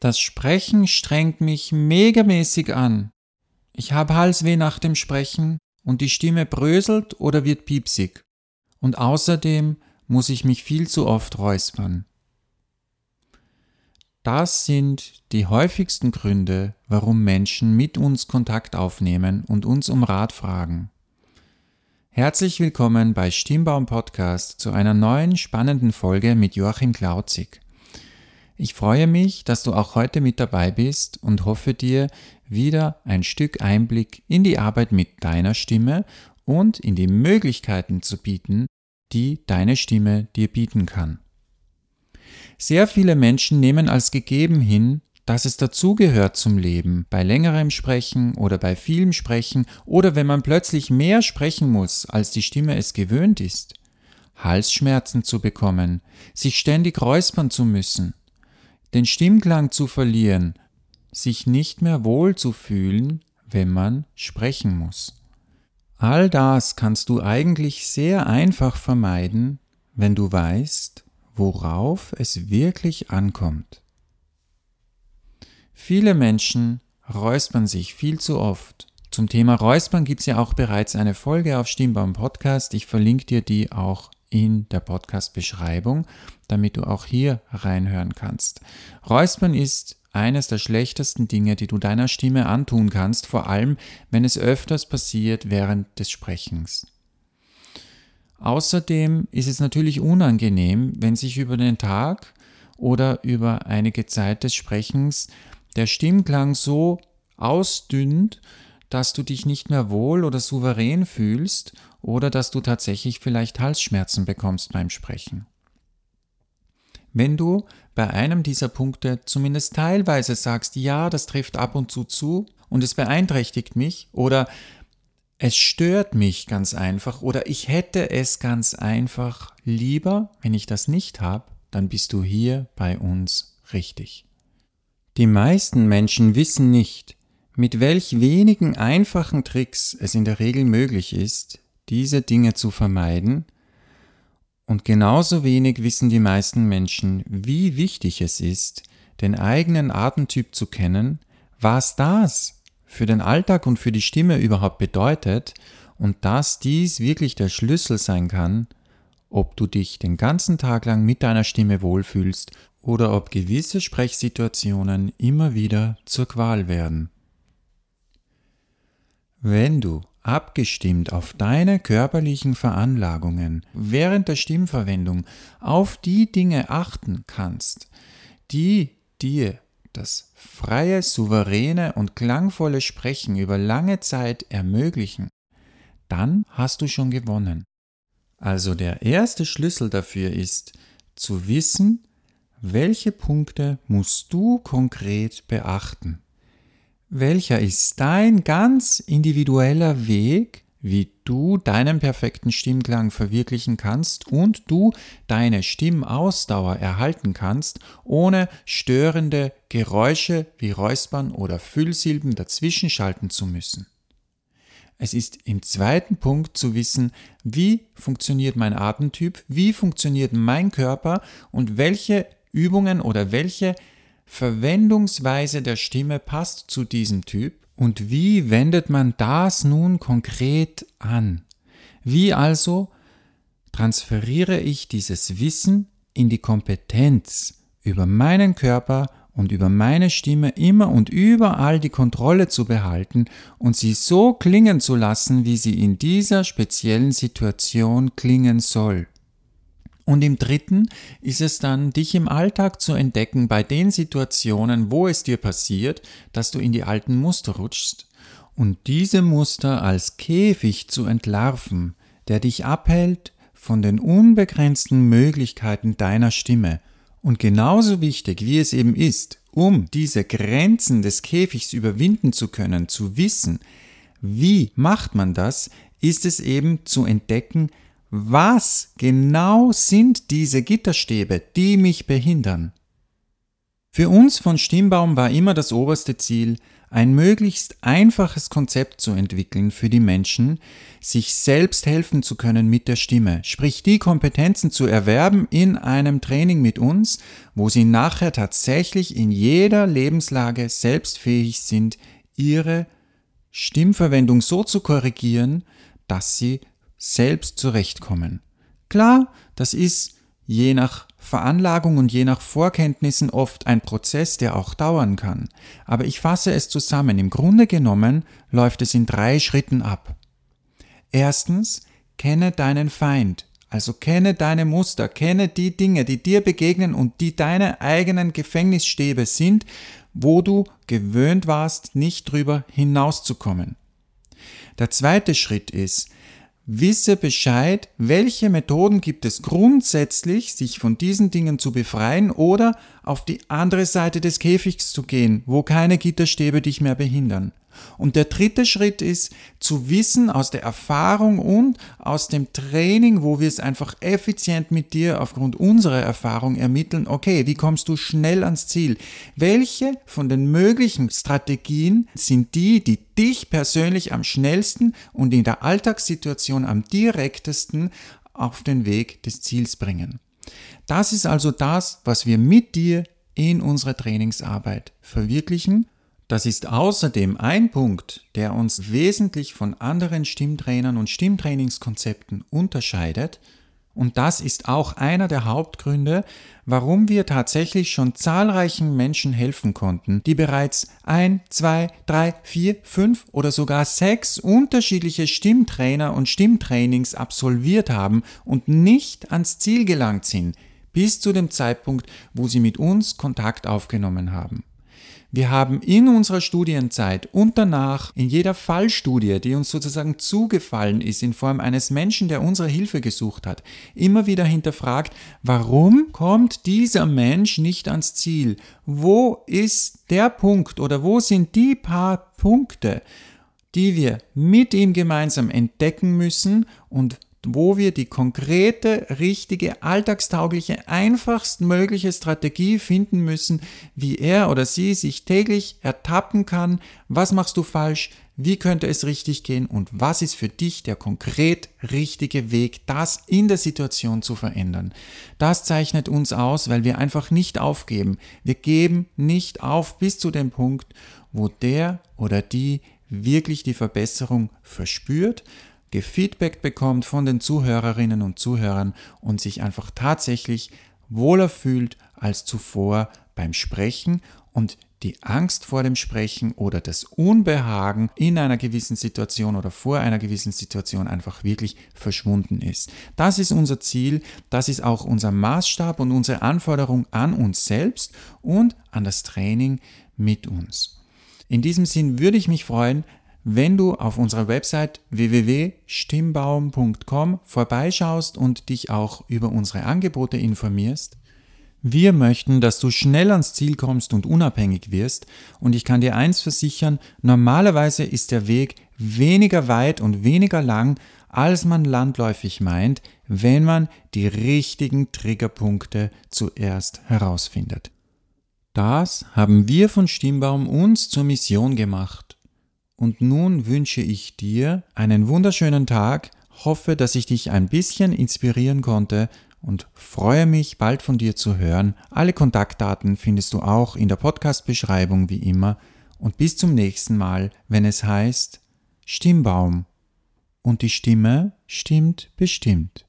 Das Sprechen strengt mich megamäßig an. Ich habe Halsweh nach dem Sprechen und die Stimme bröselt oder wird piepsig. Und außerdem muss ich mich viel zu oft räuspern. Das sind die häufigsten Gründe, warum Menschen mit uns Kontakt aufnehmen und uns um Rat fragen. Herzlich willkommen bei Stimmbaum Podcast zu einer neuen spannenden Folge mit Joachim Klauzig. Ich freue mich, dass du auch heute mit dabei bist und hoffe dir wieder ein Stück Einblick in die Arbeit mit deiner Stimme und in die Möglichkeiten zu bieten, die deine Stimme dir bieten kann. Sehr viele Menschen nehmen als gegeben hin, dass es dazugehört zum Leben, bei längerem Sprechen oder bei vielem Sprechen oder wenn man plötzlich mehr sprechen muss, als die Stimme es gewöhnt ist, Halsschmerzen zu bekommen, sich ständig räuspern zu müssen, den Stimmklang zu verlieren, sich nicht mehr wohl zu fühlen, wenn man sprechen muss. All das kannst du eigentlich sehr einfach vermeiden, wenn du weißt, worauf es wirklich ankommt. Viele Menschen räuspern sich viel zu oft. Zum Thema Räuspern gibt es ja auch bereits eine Folge auf Stimmbaum Podcast. Ich verlinke dir die auch in der Podcast-Beschreibung, damit du auch hier reinhören kannst. Räuspern ist eines der schlechtesten Dinge, die du deiner Stimme antun kannst, vor allem wenn es öfters passiert während des Sprechens. Außerdem ist es natürlich unangenehm, wenn sich über den Tag oder über einige Zeit des Sprechens der Stimmklang so ausdünnt, dass du dich nicht mehr wohl oder souverän fühlst oder dass du tatsächlich vielleicht Halsschmerzen bekommst beim Sprechen. Wenn du bei einem dieser Punkte zumindest teilweise sagst, ja, das trifft ab und zu zu und es beeinträchtigt mich oder es stört mich ganz einfach oder ich hätte es ganz einfach lieber, wenn ich das nicht habe, dann bist du hier bei uns richtig. Die meisten Menschen wissen nicht, mit welch wenigen einfachen Tricks es in der Regel möglich ist, diese Dinge zu vermeiden, und genauso wenig wissen die meisten Menschen, wie wichtig es ist, den eigenen Atemtyp zu kennen, was das für den Alltag und für die Stimme überhaupt bedeutet und dass dies wirklich der Schlüssel sein kann, ob du dich den ganzen Tag lang mit deiner Stimme wohlfühlst oder ob gewisse Sprechsituationen immer wieder zur Qual werden. Wenn du abgestimmt auf deine körperlichen Veranlagungen während der Stimmverwendung auf die Dinge achten kannst, die dir das freie, souveräne und klangvolle Sprechen über lange Zeit ermöglichen, dann hast du schon gewonnen. Also der erste Schlüssel dafür ist zu wissen, welche Punkte musst du konkret beachten? Welcher ist dein ganz individueller Weg, wie du deinen perfekten Stimmklang verwirklichen kannst und du deine Stimmausdauer erhalten kannst, ohne störende Geräusche wie Räuspern oder Füllsilben dazwischen schalten zu müssen? Es ist im zweiten Punkt zu wissen, wie funktioniert mein Atemtyp, wie funktioniert mein Körper und welche Übungen oder welche Verwendungsweise der Stimme passt zu diesem Typ und wie wendet man das nun konkret an? Wie also transferiere ich dieses Wissen in die Kompetenz über meinen Körper und über meine Stimme immer und überall die Kontrolle zu behalten und sie so klingen zu lassen, wie sie in dieser speziellen Situation klingen soll. Und im dritten ist es dann, dich im Alltag zu entdecken bei den Situationen, wo es dir passiert, dass du in die alten Muster rutschst und diese Muster als Käfig zu entlarven, der dich abhält von den unbegrenzten Möglichkeiten deiner Stimme. Und genauso wichtig, wie es eben ist, um diese Grenzen des Käfigs überwinden zu können, zu wissen, wie macht man das, ist es eben zu entdecken, was genau sind diese Gitterstäbe, die mich behindern? Für uns von Stimmbaum war immer das oberste Ziel, ein möglichst einfaches Konzept zu entwickeln für die Menschen, sich selbst helfen zu können mit der Stimme, sprich die Kompetenzen zu erwerben in einem Training mit uns, wo sie nachher tatsächlich in jeder Lebenslage selbstfähig sind, ihre Stimmverwendung so zu korrigieren, dass sie selbst zurechtkommen. Klar, das ist je nach Veranlagung und je nach Vorkenntnissen oft ein Prozess, der auch dauern kann. Aber ich fasse es zusammen. Im Grunde genommen läuft es in drei Schritten ab. Erstens, kenne deinen Feind. Also kenne deine Muster, kenne die Dinge, die dir begegnen und die deine eigenen Gefängnisstäbe sind, wo du gewöhnt warst, nicht drüber hinauszukommen. Der zweite Schritt ist, Wisse Bescheid, welche Methoden gibt es grundsätzlich, sich von diesen Dingen zu befreien oder auf die andere Seite des Käfigs zu gehen, wo keine Gitterstäbe dich mehr behindern. Und der dritte Schritt ist zu wissen aus der Erfahrung und aus dem Training, wo wir es einfach effizient mit dir aufgrund unserer Erfahrung ermitteln, okay, wie kommst du schnell ans Ziel? Welche von den möglichen Strategien sind die, die dich persönlich am schnellsten und in der Alltagssituation am direktesten auf den Weg des Ziels bringen? Das ist also das, was wir mit dir in unserer Trainingsarbeit verwirklichen das ist außerdem ein Punkt, der uns wesentlich von anderen Stimmtrainern und Stimmtrainingskonzepten unterscheidet, und das ist auch einer der Hauptgründe, warum wir tatsächlich schon zahlreichen Menschen helfen konnten, die bereits ein, zwei, drei, vier, fünf oder sogar sechs unterschiedliche Stimmtrainer und Stimmtrainings absolviert haben und nicht ans Ziel gelangt sind, bis zu dem Zeitpunkt, wo sie mit uns Kontakt aufgenommen haben. Wir haben in unserer Studienzeit und danach in jeder Fallstudie, die uns sozusagen zugefallen ist in Form eines Menschen, der unsere Hilfe gesucht hat, immer wieder hinterfragt, warum kommt dieser Mensch nicht ans Ziel? Wo ist der Punkt oder wo sind die paar Punkte, die wir mit ihm gemeinsam entdecken müssen und wo wir die konkrete, richtige, alltagstaugliche, einfachstmögliche Strategie finden müssen, wie er oder sie sich täglich ertappen kann, was machst du falsch, wie könnte es richtig gehen und was ist für dich der konkret richtige Weg, das in der Situation zu verändern. Das zeichnet uns aus, weil wir einfach nicht aufgeben. Wir geben nicht auf bis zu dem Punkt, wo der oder die wirklich die Verbesserung verspürt, gefeedback bekommt von den Zuhörerinnen und Zuhörern und sich einfach tatsächlich wohler fühlt als zuvor beim Sprechen und die Angst vor dem Sprechen oder das Unbehagen in einer gewissen Situation oder vor einer gewissen Situation einfach wirklich verschwunden ist. Das ist unser Ziel, das ist auch unser Maßstab und unsere Anforderung an uns selbst und an das Training mit uns. In diesem Sinn würde ich mich freuen, wenn du auf unserer Website www.stimmbaum.com vorbeischaust und dich auch über unsere Angebote informierst. Wir möchten, dass du schnell ans Ziel kommst und unabhängig wirst und ich kann dir eins versichern, normalerweise ist der Weg weniger weit und weniger lang, als man landläufig meint, wenn man die richtigen Triggerpunkte zuerst herausfindet. Das haben wir von Stimmbaum uns zur Mission gemacht und nun wünsche ich dir einen wunderschönen Tag, hoffe, dass ich dich ein bisschen inspirieren konnte und freue mich, bald von dir zu hören. Alle Kontaktdaten findest du auch in der Podcast-Beschreibung wie immer. Und bis zum nächsten Mal, wenn es heißt Stimmbaum. Und die Stimme stimmt bestimmt.